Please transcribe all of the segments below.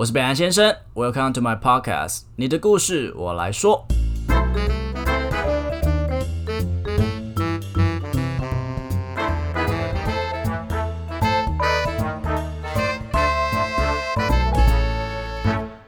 我是北岸先生，Welcome to my podcast，你的故事我来说。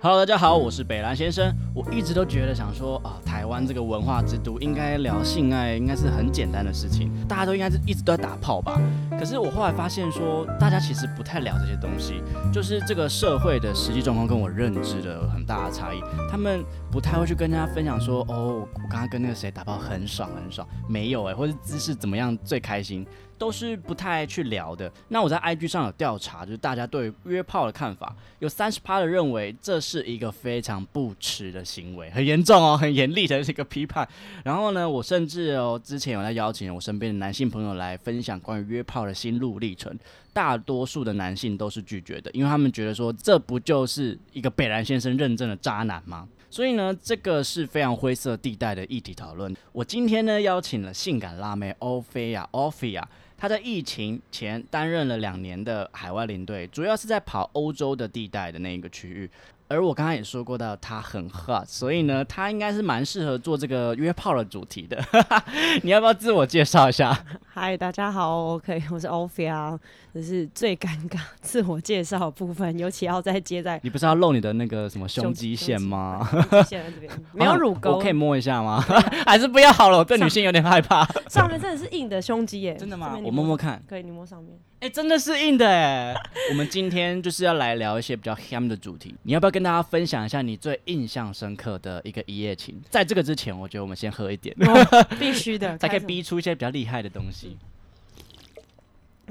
Hello，大家好，我是北兰先生。我一直都觉得想说啊，台湾这个文化之都，应该聊性爱应该是很简单的事情，大家都应该是一直都在打炮吧。可是我后来发现说，大家其实不太聊这些东西，就是这个社会的实际状况跟我认知的很大的差异。他们不太会去跟大家分享说，哦，我刚刚跟那个谁打炮很爽很爽，没有哎，或者姿势怎么样最开心。都是不太去聊的。那我在 IG 上有调查，就是大家对约炮的看法，有三十趴的认为这是一个非常不耻的行为，很严重哦，很严厉的一个批判。然后呢，我甚至哦之前有在邀请我身边的男性朋友来分享关于约炮的心路历程，大多数的男性都是拒绝的，因为他们觉得说这不就是一个北兰先生认证的渣男吗？所以呢，这个是非常灰色地带的议题讨论。我今天呢邀请了性感辣妹欧菲亚，欧菲亚。他在疫情前担任了两年的海外领队，主要是在跑欧洲的地带的那一个区域。而我刚刚也说过到，他很 hot，所以呢，他应该是蛮适合做这个约炮的主题的。你要不要自我介绍一下？嗨，大家好，OK，我是 Ophia，这是最尴尬自我介绍的部分，尤其要再接在。你不是要露你的那个什么胸肌线吗？线在这边，没有 乳沟，我可以摸一下吗？还是不要好了，我对女性有点害怕。上面真的是硬的胸肌耶，真的吗？我摸摸看。可以，你摸上面。哎，真的是硬的哎！我们今天就是要来聊一些比较 ham 的主题，你要不要跟大家分享一下你最印象深刻的一个一夜情？在这个之前，我觉得我们先喝一点，必须的，才可以逼出一些比较厉害的东西。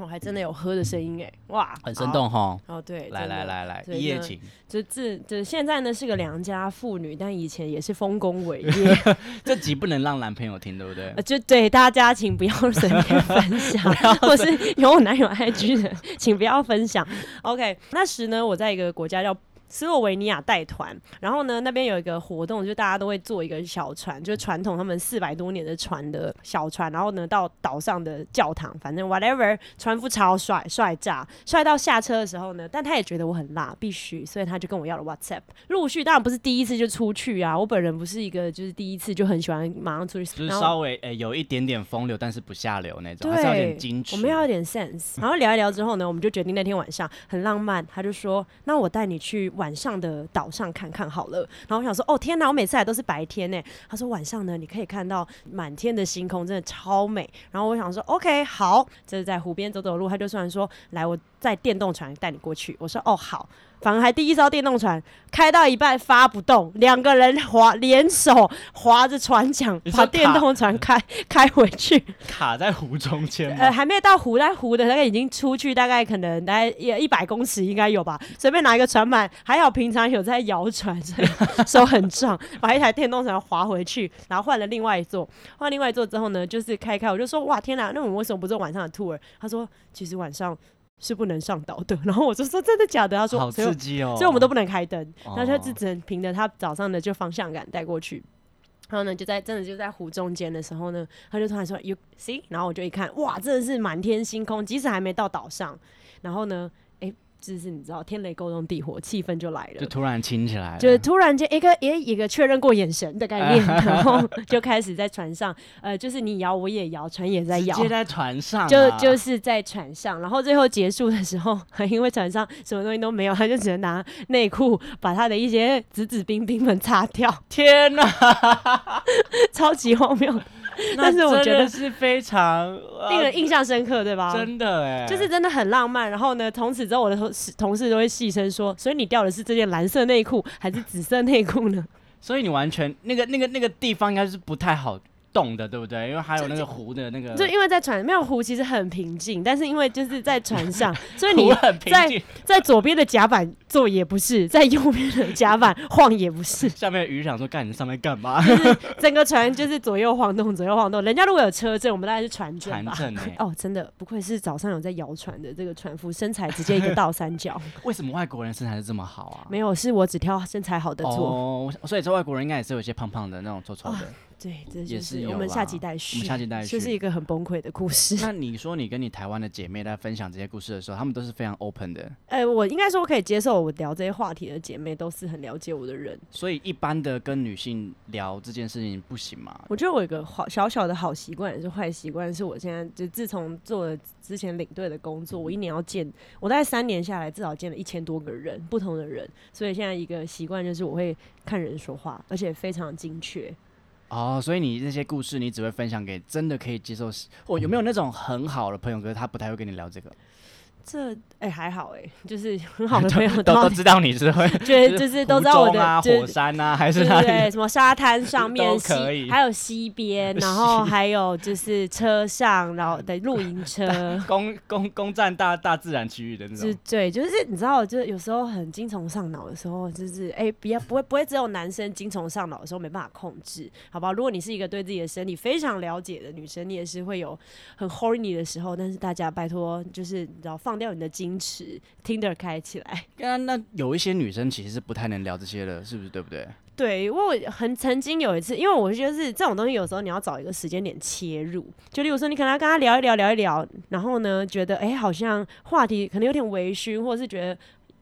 我还真的有喝的声音哎，哇，很生动哈。哦，对，来来来来，一夜情，就这这现在呢是个良家妇女，但以前也是丰功伟业。这集不能让男朋友听，对不对？就对大家，请不要随便分享，或是有我男友 IG 的，请不要分享。OK，那时呢，我在一个国家叫。斯洛维尼亚带团，然后呢，那边有一个活动，就大家都会坐一个小船，就是传统他们四百多年的船的小船，然后呢到岛上的教堂，反正 whatever，船夫超帅，帅炸，帅到下车的时候呢，但他也觉得我很辣，必须，所以他就跟我要了 WhatsApp。陆续当然不是第一次就出去啊，我本人不是一个就是第一次就很喜欢马上出去，就是稍微诶有一点点风流，但是不下流那种，还是有点矜持。我们要有点 sense。然后聊一聊之后呢，我们就决定那天晚上很浪漫，他就说，那我带你去。晚上的岛上看看好了，然后我想说，哦天哪，我每次来都是白天呢。他说晚上呢，你可以看到满天的星空，真的超美。然后我想说，OK，好，这是在湖边走走路。他就算说，来，我在电动船带你过去。我说，哦好。反而还第一艘电动船开到一半发不动，两个人划联手划着船桨把电动船开 开回去，卡在湖中间。呃，还没到湖，在湖的大概已经出去，大概可能大概一一百公尺应该有吧。随便拿一个船板，还好平常有在摇船，所 以手很壮，把一台电动船划回去，然后换了另外一座。换另外一座之后呢，就是开开，我就说哇天哪，那我们为什么不做晚上的 tour？他说其实晚上。是不能上岛的，然后我就说真的假的？他说好刺激哦，所以我们都不能开灯，然后他就只能凭着他早上的就方向感带过去，然后呢就在真的就在湖中间的时候呢，他就突然说 You see，然后我就一看，哇，真的是满天星空，即使还没到岛上，然后呢。就是你知道天雷勾动地火，气氛就来了，就突然亲起来了，就是突然间一个诶一个确认过眼神的概念，然后就开始在船上，呃，就是你摇我也摇，船也在摇，接在船上，就就是在船上，然后最后结束的时候，因为船上什么东西都没有，他就只能拿内裤把他的一些紫紫冰冰们擦掉。天哪，超级荒谬。但是我觉得是非常令人印象深刻，对吧？真的哎，就是真的很浪漫。然后呢，从此之后我的同同事都会细声说：“所以你掉的是这件蓝色内裤还是紫色内裤呢？”所以你完全那个那个那个地方应该是不太好。动的对不对？因为还有那个湖的那个，就因为在船没有湖，其实很平静。但是因为就是在船上，所以你在在左边的甲板坐也不是，在右边的甲板晃也不是。下面的鱼想说：“干你上面干嘛？” 整个船就是左右晃动，左右晃动。人家如果有车证，我们大概是船证吧。船 哦，真的不愧是早上有在摇船的这个船夫，身材直接一个倒三角。为什么外国人身材是这么好啊？没有，是我只挑身材好的做。哦，所以这外国人应该也是有些胖胖的那种，丑丑的。对，这就也是有我们下啦集待续，我们下集待续就是一个很崩溃的故事。那 你说你跟你台湾的姐妹在分享这些故事的时候，她们都是非常 open 的，呃，我应该说我可以接受我聊这些话题的姐妹都是很了解我的人。所以一般的跟女性聊这件事情不行吗？我觉得我有一个好小小的好习惯，也是坏习惯，是我现在就自从做了之前领队的工作，我一年要见，我大概三年下来至少见了一千多个人，不同的人，所以现在一个习惯就是我会看人说话，而且非常精确。哦，所以你这些故事你只会分享给真的可以接受，哦有没有那种很好的朋友，可是他不太会跟你聊这个？这哎、还好哎、就是 很好的朋友都要都知道你是会觉得就是都知道我的啊、火山啊，还是对？对对，什么沙滩上 面可以还有西边，然后 还有就是车上，然后的露营车，攻攻攻占大大自然区域的那种。是对，就是你知道，就是有时候很精虫上脑的时候，就是哎，不要不会不会只有男生精虫上脑的时候没办法控制，好不好？如果你是一个对自己的身体非常了解的女生，你也是会有很 horny 的时候，但是大家拜托，就是你知道放掉你的矜持，听得开起来。那那有一些女生其实是不太能聊这些的，是不是？对不对？对，我很曾经有一次，因为我觉得是这种东西，有时候你要找一个时间点切入。就例如说，你可能要跟他聊一聊，聊一聊，然后呢，觉得哎、好像话题可能有点微醺，或者是觉得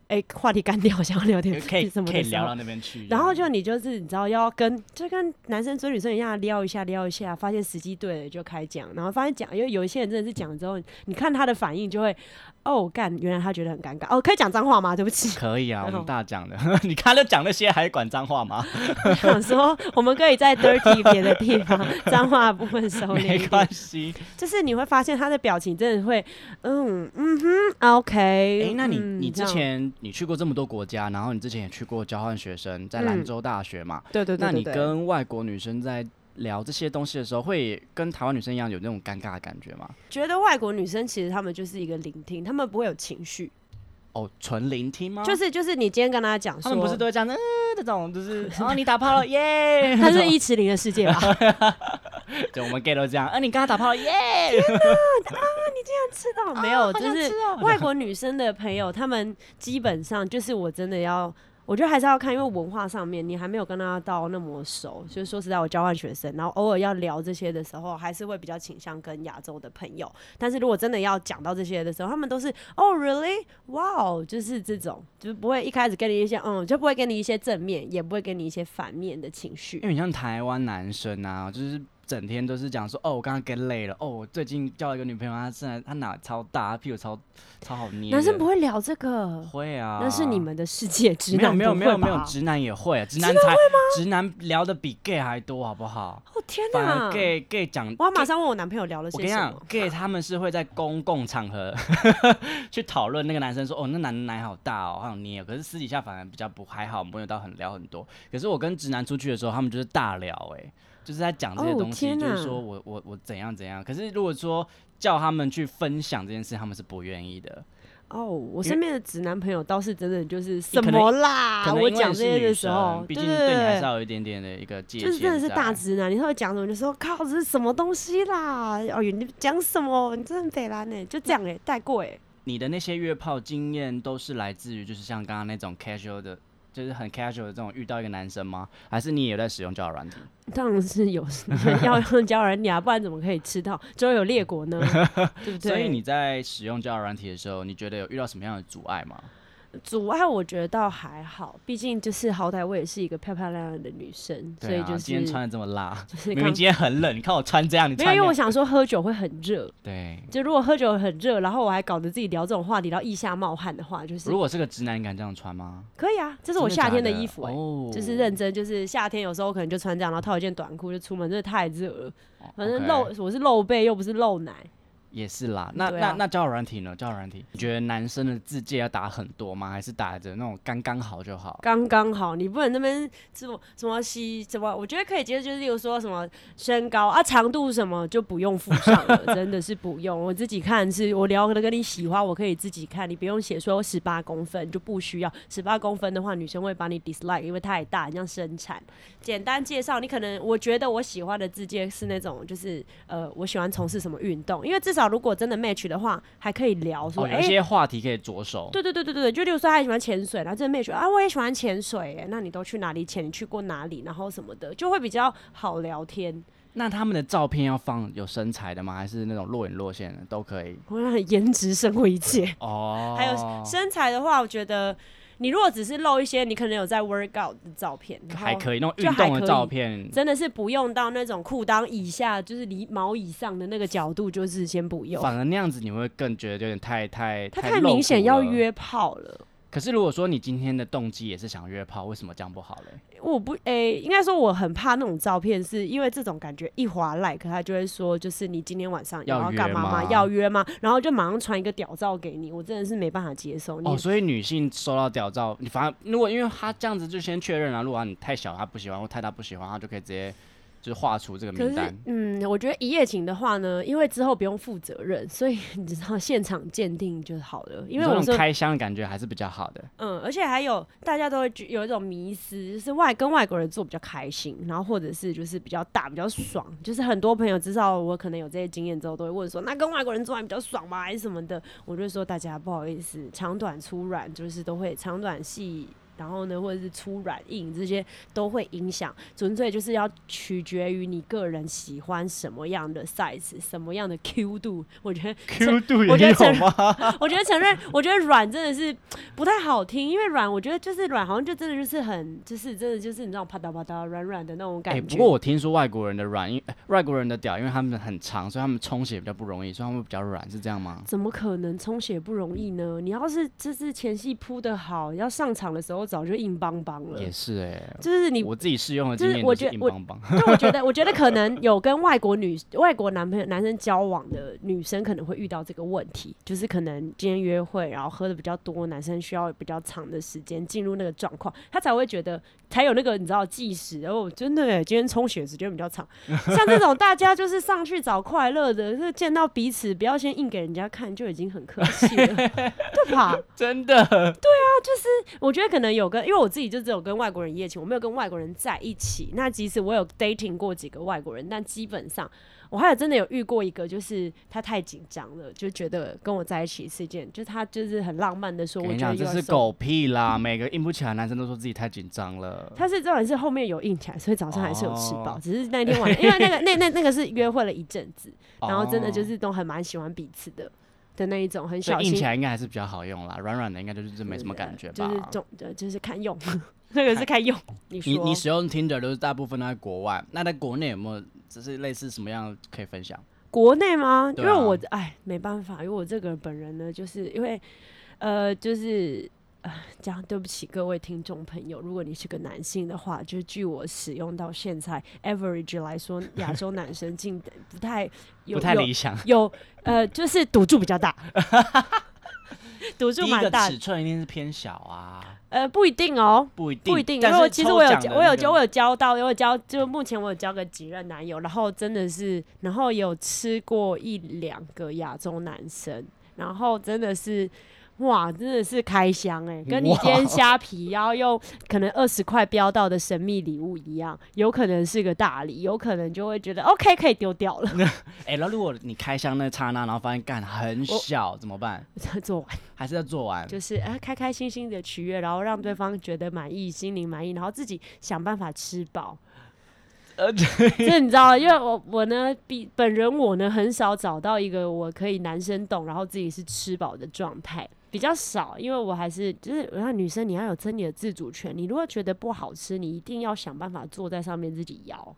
哎、话题干掉，想要聊点什么可以聊到那边去。然后就你就是你知道要跟就跟男生追女生一样撩一下撩一下，发现时机对了就开讲，然后发现讲，因为有一些人真的是讲之后，你看他的反应就会哦干，原来他觉得很尴尬哦，可以讲脏话吗？对不起，可以啊，我们大讲的。你看他讲那些还管脏话吗？我想说我们可以在 dirty 别的地方脏话部分收敛一没关系。就是你会发现他的表情真的会嗯嗯哼 OK，哎、那你嗯你之前你去过这么多国家，然后你之前也去过交换学生，在兰嗯州大学嘛？对对对那你跟外国女生在聊这些东西的时候，会跟台湾女生一样有那种尴尬的感觉吗？觉得外国女生其实她们就是一个聆听，她们不会有情绪，哦，纯聆听吗？就是就是你今天跟她讲说，他们不是都会这样，嗯、这种就是，哦，你打炮了，耶！他是一池零的世界吧？对，我们 gay 都这样，呃，你刚刚打炮了，耶！知道没有？好就是外国女生的朋友，他们基本上就是我真的要。我觉得还是要看，因为文化上面你还没有跟他到那么熟。就是说实在，我交换学生，然后偶尔要聊这些的时候，还是会比较倾向跟亚洲的朋友。但是如果真的要讲到这些的时候，他们都是哦，really，哇哦，就是这种，就是不会一开始跟你一些嗯，就不会给你一些正面，也不会给你一些反面的情绪因。为你像台湾男生啊，就是整天都是讲说，哦，我刚刚 get 累了，哦，我最近交了一个女朋友，她现在她哪超大，她屁股超超好捏。男生不会聊这个，会啊，那是你们的世界，直没有男没有没有没有，不会吧直男也会，直男才直男聊的比 gay 还多，好不好？哦天反哪 gay gay 讲，我要马上问我男朋友聊了我跟你讲些什么。，gay 他们是会在公共场合 去讨论那个男生说，哦，那男的奶好大哦，好想捏哦。可是私底下反而比较不还好，没有到很聊很多。可是我跟直男出去的时候，他们就是大聊、哎，就是在讲这些哦东西，就是说我我我怎样怎样。可是如果说叫他们去分享这件事，他们是不愿意的。哦，我身边的直男朋友倒是真的就是什么啦我讲这些的时候生，毕竟对你还是要有一点点的一个界限就是真的是大直男，你会讲什么就说靠，这是什么东西啦？哦，你讲什么？你真的很北蓝呢，就这样哎，带过哎。你的那些约炮经验都是来自于就是像刚刚那种 casual 的，就是很 casual 的这种遇到一个男生吗？还是你也有在使用交友软体？当然是有要用交友软体啊，不然怎么可以吃到周游列国呢？对不对？所以你在使用交友软体的时候，你觉得有遇到什么样的阻碍吗？阻碍我觉得倒还好，毕竟就是好歹我也是一个漂漂亮亮的女生，所对啊，以就是今天穿的这么辣，就是刚明明今天很冷，你看我穿这样，你没有，因为我那想说喝酒会很热，对。就如果喝酒很热，然后我还搞得自己聊这种话题，然后腋下冒汗的话，就是如果是个直男，你敢这样穿吗？可以啊，这这是我夏天的衣服、欸，哦，就是认真，就是夏天有时候可能就穿这样，然后套一件短裤就出门，真的太热了。哦反正 OK 露我是露背，又不是露奶。也是啦。那、啊那那交友软体呢？交友软体，你觉得男生的字界要打很多吗？还是打着那种刚刚好就好？刚刚好，你不能那边什么什么西什么，我觉得可以接受，就是例如说什么身高啊、长度什么就不用附上了，真的是不用。我自己看是我聊的跟你喜欢，我可以自己看，你不用写说十八公分就不需要。十八公分的话，女生会把你 dislike，因为太大，你像生产。简单介绍，你可能我觉得我喜欢的字界是那种就是呃，我喜欢从事什么运动，因为至少少如果真的 match 的话，还可以聊说，哦，有些话题可以着手。对对对对对，就例如说他也喜欢潜水，然后这 match 啊，我也喜欢潜水，哎，那你都去哪里潜？你去过哪里？然后什么的，就会比较好聊天。那他们的照片要放有身材的吗？还是那种若隐若现的都可以？我让 颜值胜过一切。哦，还有身材的话，我觉得你如果只是露一些你可能有在 workout 的照片，还可以，那种运动的照片，真的是不用到那种裤裆以下，就是离毛以上的那个角度，就是先不用。反而那样子你会更觉得有点太太他太明显。要约炮了。可是如果说你今天的动机也是想约炮，为什么这样不好嘞？我不诶、应该说我很怕那种照片，是因为这种感觉一划 like，他就会说，就是你今天晚上要要干嘛吗要约吗？然后就马上传一个屌照给你，我真的是没办法接受。你、哦，所以女性收到屌照，你反而如果因为她这样子就先确认了，如果你太小她不喜欢或太大不喜欢，她就可以直接就是画出这个名单。，嗯，我觉得一夜情的话呢，因为之后不用负责任，所以 你知道现场鉴定就好了。因为你说我说，那种开箱的感觉还是比较好的。嗯，而且还有大家都会觉有一种迷思，就是外跟外国人做比较开心，然后或者是就是比较大比较爽，就是很多朋友知道我可能有这些经验之后，都会问说，那跟外国人做还比较爽吗？还是什么的？我就会说大家不好意思，长短粗软就是都会长短细。然后呢，或者是粗软硬这些都会影响，纯粹就是要取决于你个人喜欢什么样的 size，什么样的 Q 度。我觉得 Q 度我觉得承吗？我觉得承认，我觉得软真的是不太好听，因为软，我觉得就是软，好像就真的就是很，就是真的就是你知道啪嗒啪嗒软软的那种感哎、觉。不过我听说外国人的软，因为、呃外国人的屌，因为他们很长，所以他们充血比较不容易，所以他们比较软，是这样吗？怎么可能充血不容易呢？你要是就是前戏铺的好，要上场的时候早就硬邦邦了也。是哎、就是你，我自己试用的就是我觉得我硬邦邦。就我觉得，我觉得可能有跟外国女、外国男朋友、男生交往的女生可能会遇到这个问题，就是可能今天约会，然后喝的比较多，男生需要比较长的时间进入那个状况，他才会觉得才有那个你知道计时。然后真的耶，今天充血时间比较长，像这种大家就是上去找快乐的，就是见到彼此不要先硬给人家看，就已经很客气了，对吧？真的，对啊，就是我觉得可能有跟，因为我自己就只有跟外国人一夜情，我没有跟外国人在一起。那即使我有 dating 过几个外国人，但基本上我还有真的有遇过一个，就是他太紧张了，就觉得跟我在一起是一件，就他就是很浪漫的说，我讲，这是狗屁啦！每个硬不起来男生都说自己太紧张了。他是重点是后面有硬起来，所以早上还是有吃饱，哦只是那天晚上，因为那个那那那个是约会了一阵子，然后真的就哦是都很蛮喜欢彼此的的那一种，很小以硬起，来应该还是比较好用啦，软软的应该就是没什么感觉吧。就是重呃就是看用，那个是看用。你你你使用 Tinder 都是大部分都在国外，那在国内有没有只是类似什么样可以分享？国内吗？因为我哎没办法，因为我这个人本人呢，就是因为呃，就是呃，这样对不起各位听众朋友，如果你是个男性的话，就是据我使用到现在 average 来说，亚洲男生进 不太有不太理想。有呃，就是赌注比较大，赌注蛮大尺，寸一定是偏小啊，呃，不一定哦。不一定，不一定，因但是为其实我有我有交我有交到，我有交，就目前我有交个几任男友，然后真的是，然后有吃过一两个亚洲男生，然后真的是。哇，真的是开箱哎、跟你哇今天虾皮，然后用可能二十块标到的神秘礼物一样，有可能是个大礼，有可能就会觉得 OK 可以丢掉了，哎，然后如果你开箱那刹那，然后发现干很小，怎么办？做完还是要做完？就是哎、开开心心的取悦，然后让对方觉得满意，心灵满意，然后自己想办法吃饱。呃，这你知道，因为我我呢，比本人我呢很少找到一个我可以男生懂，然后自己是吃饱的状态，比较少。因为我还是就是，我看女生你要有真你的自主权，你如果觉得不好吃，你一定要想办法坐在上面自己摇。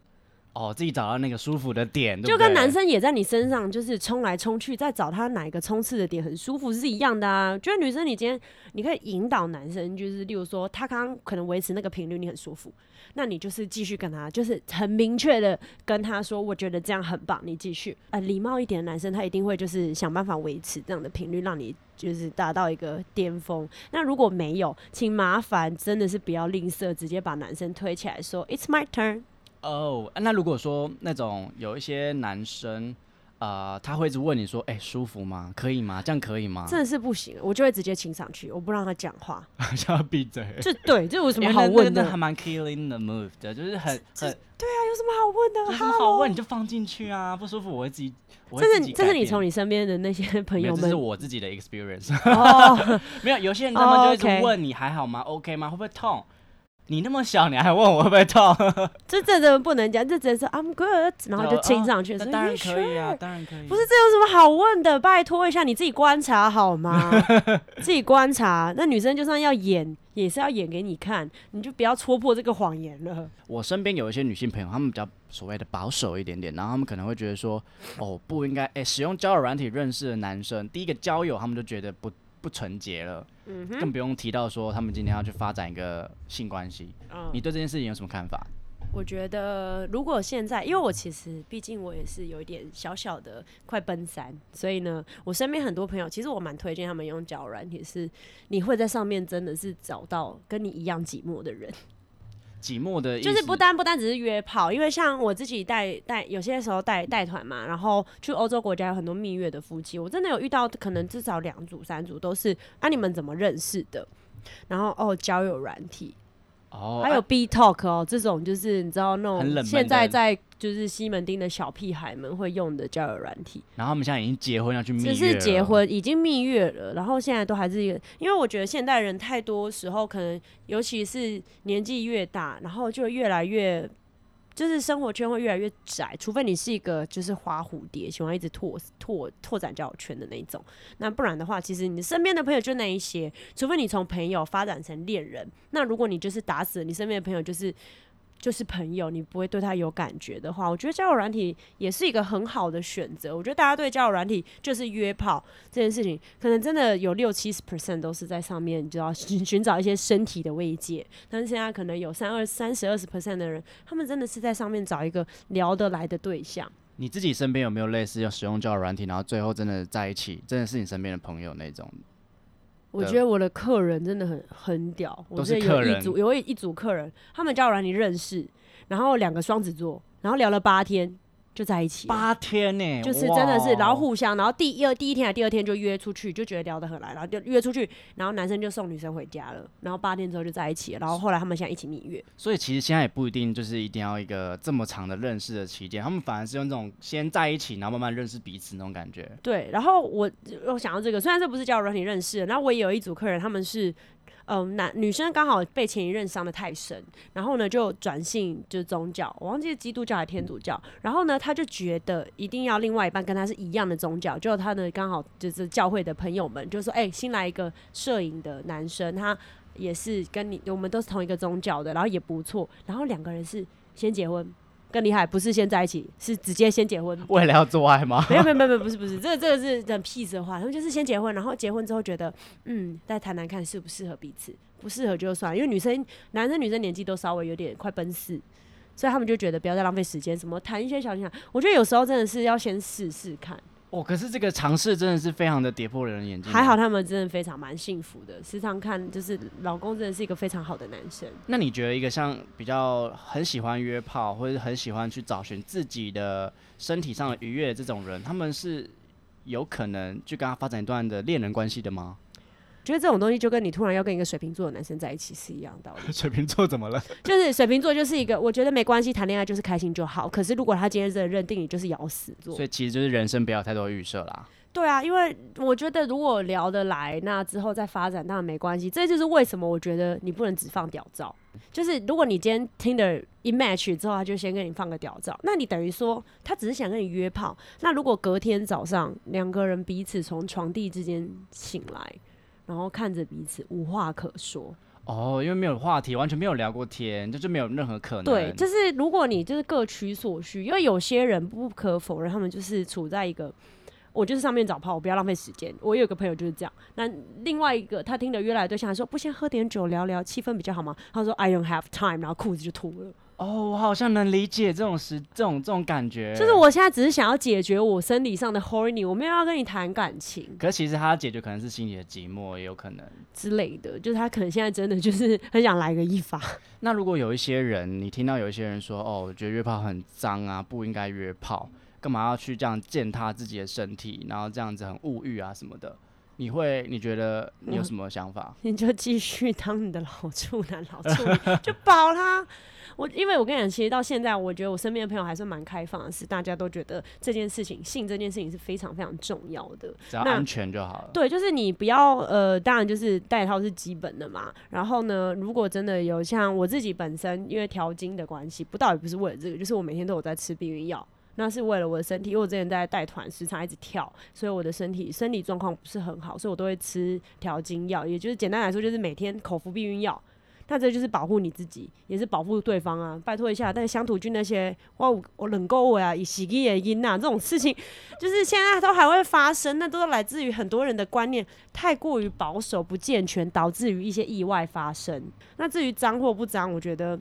哦，自己找到那个舒服的点，就跟男生也在你身上就是冲来冲去，在找他哪一个冲刺的点很舒服是一样的啊。觉得女生，你今天你可以引导男生，就是例如说他刚刚可能维持那个频率，你很舒服，那你就是继续跟他，就是很明确的跟他说，我觉得这样很棒，你继续。呃，礼貌一点的男生，他一定会就是想办法维持这样的频率，让你就是达到一个巅峰。那如果没有，请麻烦真的是不要吝啬，直接把男生推起来说，It's my turn。哦，那如果说那种有一些男生，呃，他会一直问你说，哎、舒服吗？可以吗？这样可以吗？真的是不行，我就会直接亲上去，我不让他讲话。叫他闭嘴。这对，这有什因为么好问的？还蛮 killing the move 的，就是很很对啊有什么好问的？有什么好问你就放进去啊，不舒服我会自己，我会这是这是你从你身边的那些朋友们这是我自己的 experience。哦，没有，有些人他们就一直哦，OK 问你还好吗？OK 吗？会不会痛？你那么小，你还问我会不会痛？这 这真的不能讲，这只能说 I'm good，然后就亲上去。说那当然 "You 可以啊，sure？当然可以。不是，这有什么好问的？拜托一下，你自己观察好吗？自己观察。那女生就算要演，也是要演给你看，你就不要戳破这个谎言了。我身边有一些女性朋友，她们比较所谓的保守一点点，然后她们可能会觉得说，哦，不应该，哎、使用交友软体认识的男生，第一个交友，他们就觉得不不纯洁了，嗯更不用提到说他们今天要去发展一个性关系。嗯你对这件事情有什么看法？我觉得，如果现在，因为我其实毕竟我也是有一点小小的快奔三，所以呢，我身边很多朋友，其实我蛮推荐他们用脚软体，是你会在上面真的是找到跟你一样寂寞的人，寂寞的就是不单不单只是约炮，因为像我自己带带有些时候带带团嘛，然后去欧洲国家有很多蜜月的夫妻，我真的有遇到可能至少两组三组都是啊，你们怎么认识的？然后哦，交友软体，哦，还有啊 B Talk 哦，这种就是你知道那种现在在就是西门町的小屁孩们会用的交友软体，然后他们现在已经结婚要去蜜月只是结，婚已经蜜月了，然后现在都还是一个，因为我觉得现代人太多时候可能尤其是年纪越大，然后就越来越。就是生活圈会越来越窄，除非你是一个就是花蝴蝶，喜欢一直拓拓拓展交友圈的那一种。那不然的话，其实你身边的朋友就那一些，除非你从朋友发展成恋人。那如果你就是打死你身边的朋友就是就是朋友，你不会对他有感觉的话，我觉得交友软体也是一个很好的选择。我觉得大家对交友软体就是约炮这件事情，可能真的有六七十 percent 都是在上面，你就要寻寻找一些身体的慰藉。但是现在可能有三二三十二十 percent 的人，他们真的是在上面找一个聊得来的对象。你自己身边有没有类似要使用交友软体，然后最后真的在一起，真的是你身边的朋友那种？我觉得我的客人真的很很屌，我都觉得有一组有一一组客人，他们交友软你认识，然后两个双子座，然后聊了八天就在一起了。八天呢、就是真的是，然后互相，然后第一二第一天还第二天就约出去，就觉得聊得很来，然后就约出去，然后男生就送女生回家了，然后八天之后就在一起了，然后后来他们现在一起蜜月。所以其实现在也不一定就是一定要一个这么长的认识的期间，他们反而是用这种先在一起，然后慢慢认识彼此那种感觉。对，然后我我想到这个，虽然这不是交友软体认识的，然后我也有一组客人，他们是。嗯，男女生刚好被前一任伤的太深，然后呢就转信就是宗教，我忘记是基督教还是天主教，然后呢他就觉得一定要另外一半跟他是一样的宗教，就他呢刚好就是教会的朋友们就说，哎、新来一个摄影的男生，他也是跟你我们都是同一个宗教的，然后也不错，然后两个人是先结婚，更厉害，不是先在一起，是直接先结婚，为了要做爱吗？没有没有没有，不是不是，这个这个是很 peace 的话，他们就是先结婚，然后结婚之后觉得，嗯，再谈谈看适不适合彼此，不适合就算，因为女生男生女生年纪都稍微有点快奔四，所以他们就觉得不要再浪费时间，什么谈一些小情感，我觉得有时候真的是要先试试看。哦，可是这个尝试真的是非常的跌破人的眼睛。还好。他们真的非常蛮幸福的，时常看就是老公真的是一个非常好的男生。那你觉得一个像比较很喜欢约炮，或者是很喜欢去找寻自己的身体上的愉悦的这种人，他们是有可能去跟他发展一段的恋人关系的吗？觉得这种东西就跟你突然要跟一个水瓶座的男生在一起是一样的道理。水瓶座怎么了？就是水瓶座就是一个，我觉得没关系，谈恋爱就是开心就好。可是如果他今天真的认定你就是咬死座所，以其实就是人生不要太多预设啦。对啊，因为我觉得如果聊得来，那之后再发展当然没关系。这就是为什么我觉得你不能只放屌照。就是如果你今天听的一 match 之后，他就先跟你放个屌照，那你等于说他只是想跟你约炮。那如果隔天早上两个人彼此从床地之间醒来，然后看着彼此无话可说，哦，因为没有话题，完全没有聊过天，就就没有任何可能。对，就是如果你就是各取所需，因为有些人不可否认，他们就是处在一个。我就是上面找炮，我不要浪费时间。我有个朋友就是这样。那另外一个他听的约来的对象还说，不先喝点酒聊聊，气氛比较好吗？他说 I don't have time，然后裤子就脱了。哦，我好像能理解这种时这种这种感觉。就是，我现在只是想要解决我生理上的 horny，我没有要跟你谈感情可是其实他解决可能是心里的寂寞，也有可能。之类的。就是他可能现在真的就是 很想来个一发。那如果有一些人，你听到有一些人说，哦，我觉得约炮很脏啊，不应该约炮。干嘛要去这样践踏自己的身体，然后这样子很物欲啊什么的？你会你觉得你有什么想法？你就继续当你的老处男、老处女，就保啦。我因为我跟你讲，其实到现在，我觉得我身边的朋友还是蛮开放的，是大家都觉得这件事情，性这件事情是非常非常重要的，只要安全就好了。对，就是你不要呃，当然就是带套是基本的嘛。然后呢，如果真的有像我自己本身因为调经的关系，不倒也不是为了这个，就是我每天都有在吃避孕药。那是为了我的身体，因为我之前在带团，时常一直跳，所以我的身体身体状况不是很好，所以我都会吃调经药，也就是简单来说，就是每天口服避孕药。那这就是保护你自己，也是保护对方啊！拜托一下，但是乡土剧那些哇，我冷够我啊，以洗衣的音呐，这种事情，就是现在都还会发生，那都是来自于很多人的观念太过于保守、不健全，导致于一些意外发生。那至于脏或不脏，我觉得，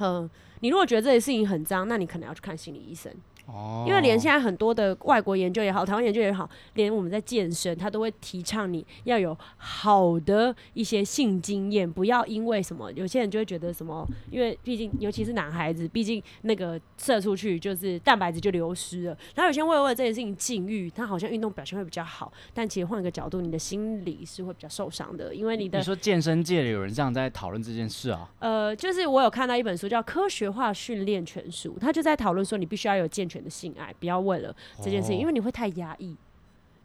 嗯，你如果觉得这些事情很脏，那你可能要去看心理医生。哦，因为连现在很多的外国研究也好，台湾研究也好，连我们在健身，他都会提倡你要有好的一些性经验，不要因为什么，有些人就会觉得什么，因为毕竟尤其是男孩子，毕竟那个射出去就是蛋白质就流失了。然后有些人为了这件事情禁欲，他好像运动表现会比较好，但其实换一个角度，你的心理是会比较受伤的，因为你的你说健身界里有人这样在讨论这件事啊？呃，就是我有看到一本书叫《科学化训练全书》，他就在讨论说你必须要有健。全的性爱，不要为了这件事情，因为你会太压抑。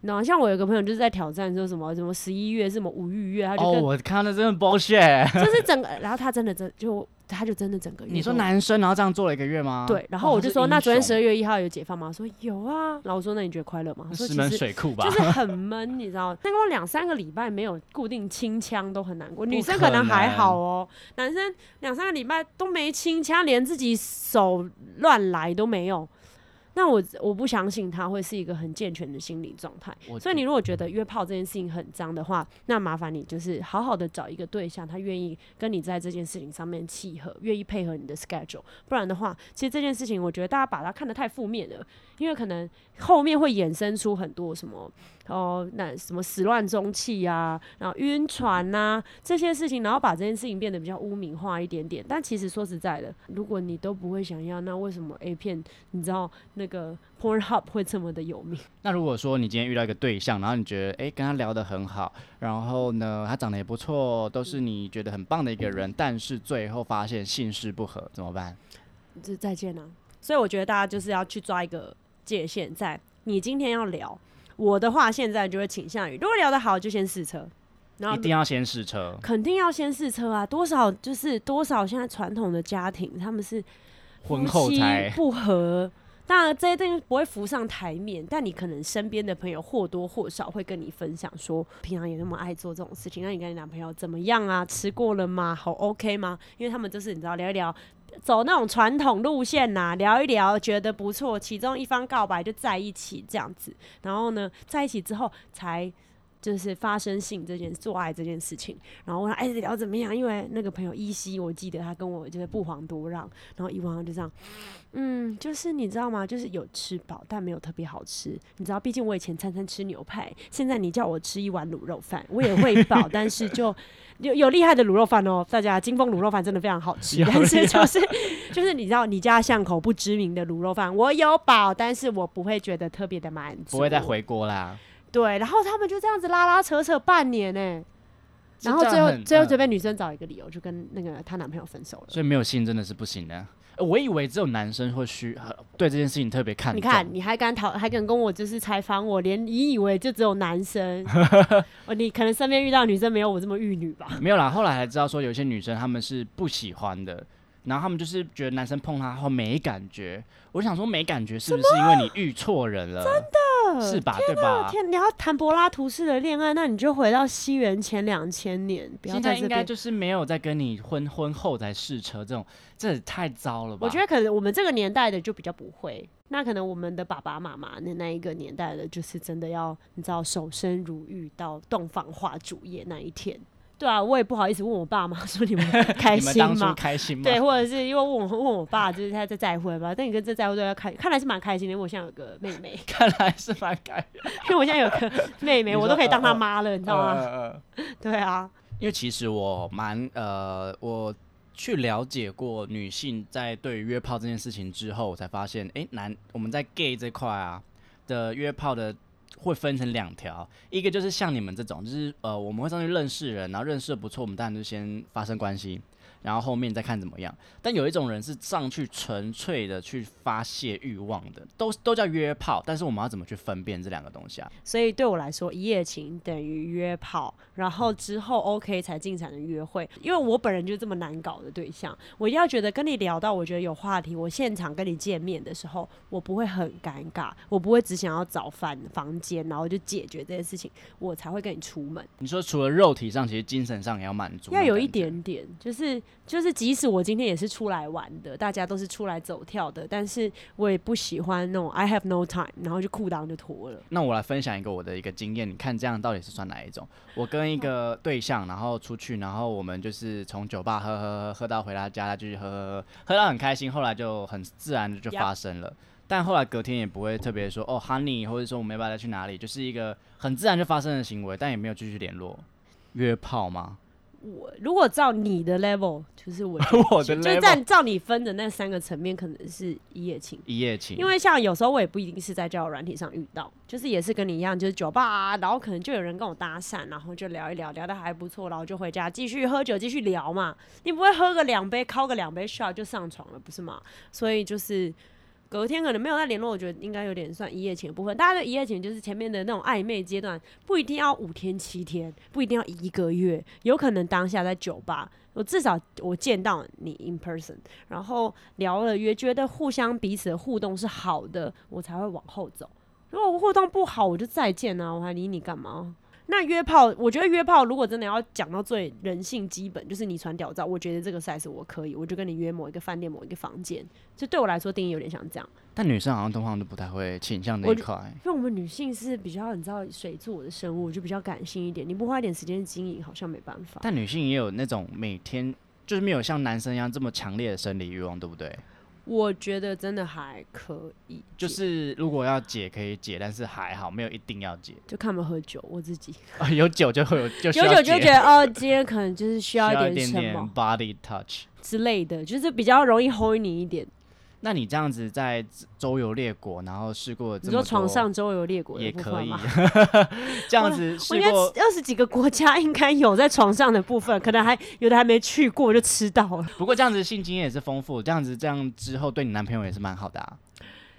那像我有个朋友就是在挑战说什么什么十一月什么五欲月，他就哦，我看到真的 bullshit，就是整个，然后他真的真就他就真的整个月。你说男生然后这样做了一个月吗？对，然后我就说那昨天十二月一号有解放吗？说有啊，然后我说那你觉得快乐吗？说其实水库吧，就是 很闷，你知道，那个两三个礼拜没有固定清腔都很难过。女生可能还好哦，男生两三个礼拜都没清腔，连自己手乱来都没有。那我我不相信他会是一个很健全的心理状态，所以你如果觉得约炮这件事情很脏的话，那麻烦你就是好好的找一个对象，他愿意跟你在这件事情上面契合，愿意配合你的 schedule，不然的话，其实这件事情我觉得大家把它看得太负面了，因为可能后面会衍生出很多什么。哦，那什么始乱终弃啊，然后晕船呐这些事情，然后把这件事情变得比较污名化一点点。但其实说实在的，如果你都不会想要，那为什么 A 片你知道那个 Pornhub 会这么的有名？那如果说你今天遇到一个对象，然后你觉得哎跟他聊得很好，然后呢他长得也不错，都是你觉得很棒的一个人，但是最后发现性事不合怎么办？就再见啊！所以我觉得大家就是要去抓一个界限，在你今天要聊。我的话，现在就会倾向于，如果聊得好，就先试车，然后一定要先试车，肯定要先试车啊！多少就是多少，现在传统的家庭他们是婚后才不和，当然这些东西不会浮上台面，但你可能身边的朋友或多或少会跟你分享说，平常也那么爱做这种事情，那你跟你男朋友怎么样啊？吃过了吗？好 OK 吗？因为他们就是你知道聊一聊。走那种传统路线呐，聊一聊，觉得不错，其中一方告白就在一起这样子，然后呢，在一起之后才。就是发生性这件做爱这件事情，然后问他哎聊怎么样？因为那个朋友依稀我记得他跟我就是不遑多让，然后一晚上就这样，嗯，就是你知道吗？就是有吃饱，但没有特别好吃。你知道，毕竟我以前餐餐吃牛排，现在你叫我吃一碗卤肉饭，我也会饱，但是就有有厉害的卤肉饭哦，大家金丰卤肉饭真的非常好吃，但是就是就是你知道你家巷口不知名的卤肉饭，我有饱，但是我不会觉得特别的满足，不会再回锅啦。对，然后他们就这样子拉拉扯扯半年呢，然后最后最后就被女生找一个理由，就跟那个她男朋友分手了。所以没有性真的是不行的。我以为只有男生会需对这件事情特别看重你看，你还敢讨，还敢跟我就是采访我，连你以为就只有男生，哦，你可能身边遇到女生没有我这么玉女吧？没有啦，后来才知道说有些女生她们是不喜欢的。然后他们就是觉得男生碰她后没感觉，我想说没感觉是不是因为你遇错人了？真的，是吧？对吧？天，你要谈柏拉图式的恋爱，那你就回到西元前两千年。现在应该就是没有在跟你婚婚后才试车这种，这也太糟了吧？我觉得可能我们这个年代的就比较不会，那可能我们的爸爸妈妈那那一个年代的，就是真的要你知道守身如玉到洞房花烛夜那一天。对啊，我也不好意思问我爸妈 说你们 开心吗？开心吗？对，或者是因为问我问我爸，就是他在在乎吧？但你跟这在乎都要开，看来是蛮开心的。因为我现在有个妹妹，看来是蛮开心。因为我现在有个妹妹，我都可以当她妈了，你知道吗？对啊，因为其实我蛮呃，我去了解过女性在对于约炮这件事情之后，我才发现，哎、男我们在 gay 这块啊的约炮的会分成两条，一个就是像你们这种，就是呃我们会上去认识人，然后认识的不错，我们当然就先发生关系。然后后面再看怎么样，但有一种人是上去纯粹的去发泄欲望的，都都叫约炮，但是我们要怎么去分辨这两个东西啊？所以对我来说，一夜情等于约炮，然后之后 OK 才进展的约会。因为我本人就是这么难搞的对象，我一定要觉得跟你聊到我觉得有话题，我现场跟你见面的时候，我不会很尴尬，我不会只想要找饭房间，然后就解决这件事情，我才会跟你出门。你说除了肉体上，其实精神上也要满足，要有一。点点，就是就是，即使我今天也是出来玩的，大家都是出来走跳的，但是我也不喜欢那种 I have no time，然后就裤裆就脱了。那我来分享一个我的一个经验，你看这样到底是算哪一种？我跟一个对象，然后出去，然后我们就是从酒吧喝喝喝喝到回他家，他继续喝喝喝，喝到很开心，后来就很自然的就发生了。但后来隔天也不会特别说哦，honey，或者说我们要不要再去哪里，就是一个很自然就发生的行为，但也没有继续联络。约炮吗？我如果照你的 level，就是我 我的就就 level 在照你分的那三个层面，可能是一夜情。一夜情，因为像有时候我也不一定是在交友软体上遇到，就是也是跟你一样，就是酒吧啊，然后可能就有人跟我搭讪，然后就聊一聊，聊得还不错，然后就回家继续喝酒，继续聊嘛。你不会喝个两杯，敲个两杯 shot 就上床了，不是吗？所以就是隔天可能没有再联络，我觉得应该有点算一夜情的部分。大家的一夜情就是前面的那种暧昧阶段，不一定要五天七天，不一定要一个月，有可能当下在酒吧，我至少我见到你 in person，然后聊了约，觉得互相彼此的互动是好的，我才会往后走。如果互动不好，我就再见啊，我还理你干嘛？那约炮，我觉得约炮如果真的要讲到最人性基本，就是你传屌照，我觉得这个 size 我可以，我就跟你约某一个饭店、某一个房间，就对我来说定义有点像这样。但女生好像通常都不太会倾向那一块。因为我们女性是比较你知道水做的生物，就比较感性一点，你不花一点时间经营，好像没办法。但女性也有那种每天就是没有像男生一样这么强烈的生理欲望，对不对？我觉得真的还可以，就是如果要解可以解，但是还好没有一定要解。就看他们喝酒，我自己啊，有酒就会有，就有酒就觉得 哦，今天可能就是需要一点什么 body touch。之类的，就是比较容易 hold 你一点。那你这样子在周游列国，然后试过这你说床上周游列国也可以。这样子我应该试过二十几个国家应该有在床上的部分，可能还有的还没去过就吃到了。不过这样子性经验也是丰富，这样子这样之后对你男朋友也是蛮好的啊，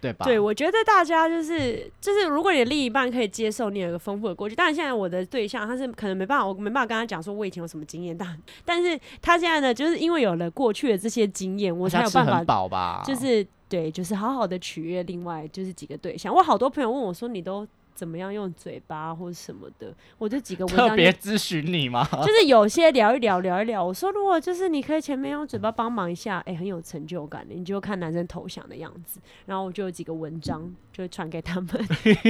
对吧？对，我觉得大家就是就是，如果你的另一半可以接受你有一个丰富的过去，当然现在我的对象他是可能没办法，我没办法跟他讲说我以前有什么经验，但但是他现在呢，就是因为有了过去的这些经验，我才有办法很饱吧？就是对，就是好好的取悦另外就是几个对象。我好多朋友问我说，你都怎么样用嘴巴或者什么的？我这几个文章就特别咨询你吗？就是有些聊一聊聊一聊，我说如果就是你可以前面用嘴巴帮忙一下，哎、很有成就感的，你就看男生投降的样子。然后我就有几个文章就会传给他们，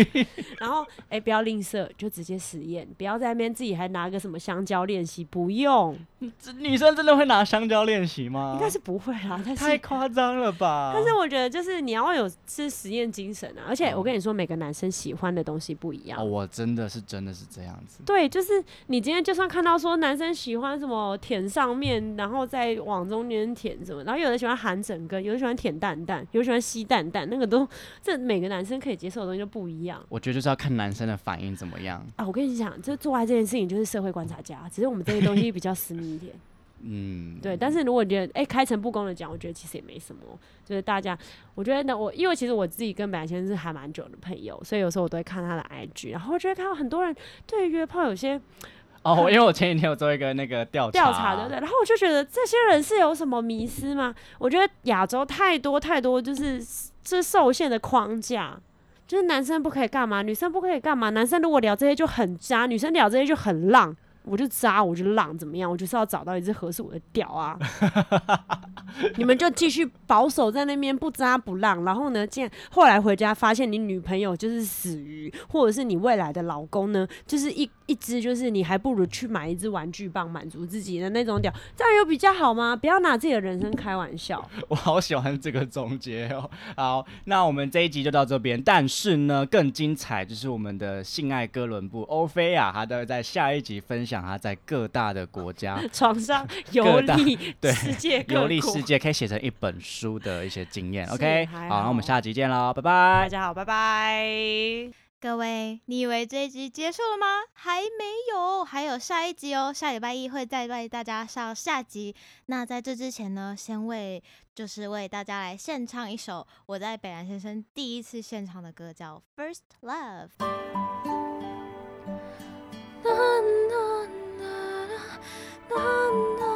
然后哎、不要吝啬，就直接实验，不要在那边自己还拿个什么香蕉练习，不用，这女生真的会拿香蕉练习吗？应该是不会啦，但太。夸张了吧？但是我觉得，就是你要有是实验精神啊，而且我跟你说，每个男生喜欢的东西不一样哦，。我真的是真的是这样子。对，就是你今天就算看到说男生喜欢什么舔上面，然后再往中间舔什么，然后有的喜欢含整根，有的喜欢舔蛋蛋，有的喜欢吸蛋蛋，那个都这每个男生可以接受的东西就不一样我觉得就是要看男生的反应怎么样。啊！我跟你讲，这做爱这件事情就是社会观察家，只是我们这些东西比较私密一点。嗯，对，但是如果你觉得哎、开诚布公的讲，我觉得其实也没什么，就是大家，我觉得呢，我因为其实我自己跟白先生是还蛮久的朋友，所以有时候我都会看他的 IG，然后我就会看到很多人对于约炮有些哦，因为我前几天有做一个那个调查，调查，对不对？然后我就觉得这些人是有什么迷思吗？我觉得亚洲太多太多就是这受限的框架，就是男生不可以干嘛，女生不可以干嘛。男生如果聊这些就很渣，女生聊这些就很浪。我就渣，我就浪，怎么样？我就是要找到一只合适我的屌啊！你们就继续保守在那边不扎不浪，然后呢，竟然后来回家发现你女朋友就是死鱼，或者是你未来的老公呢，就是一一只就是你还不如去买一只玩具棒满足自己的那种屌，这样有比较好吗？不要拿自己的人生开玩笑。我好喜欢这个总结哦。好，那我们这一集就到这边，但是呢，更精彩就是我们的性爱哥伦布欧菲亚，他都会在下一集分享他在各大的国家 床上 游历对世界游历世界，可以写成一本书的一些经验。OK，还好，那我们下集见喽，拜拜大。家好，拜拜。各位，你以为这一集结束了吗？还没有，还有下一集哦。下礼拜一会再为大家上下集。那在这之前呢，先为就是为大家来献唱一首我在北兰先生第一次献唱的歌，叫《First Love》。最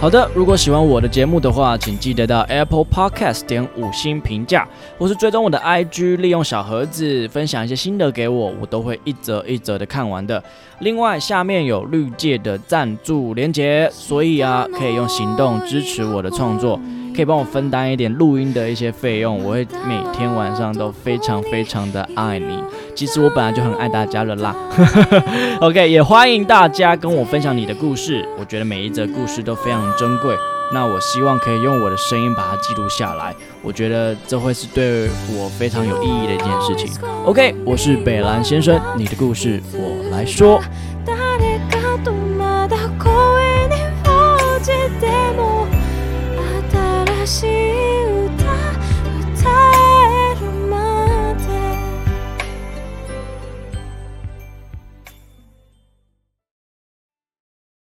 好的，如果喜欢我的节目的话，请记得到 Apple Podcast 点五星评价，或是追踪我的 IG，利用小盒子分享一些心得给我，我都会一则一则的看完的。另外，下面有绿界的赞助连结，所以啊，可以用行动支持我的创作，可以帮我分担一点录音的一些费用，我会每天晚上都非常非常的爱你。其实我本来就很爱大家了啦。OK，也欢迎大家跟我分享你的故事，我觉得每一则故事都非常珍贵。那我希望可以用我的声音把它记录下来，我觉得这会是对我非常有意义的一件事情。OK，我是北兰先生，你的故事我来说。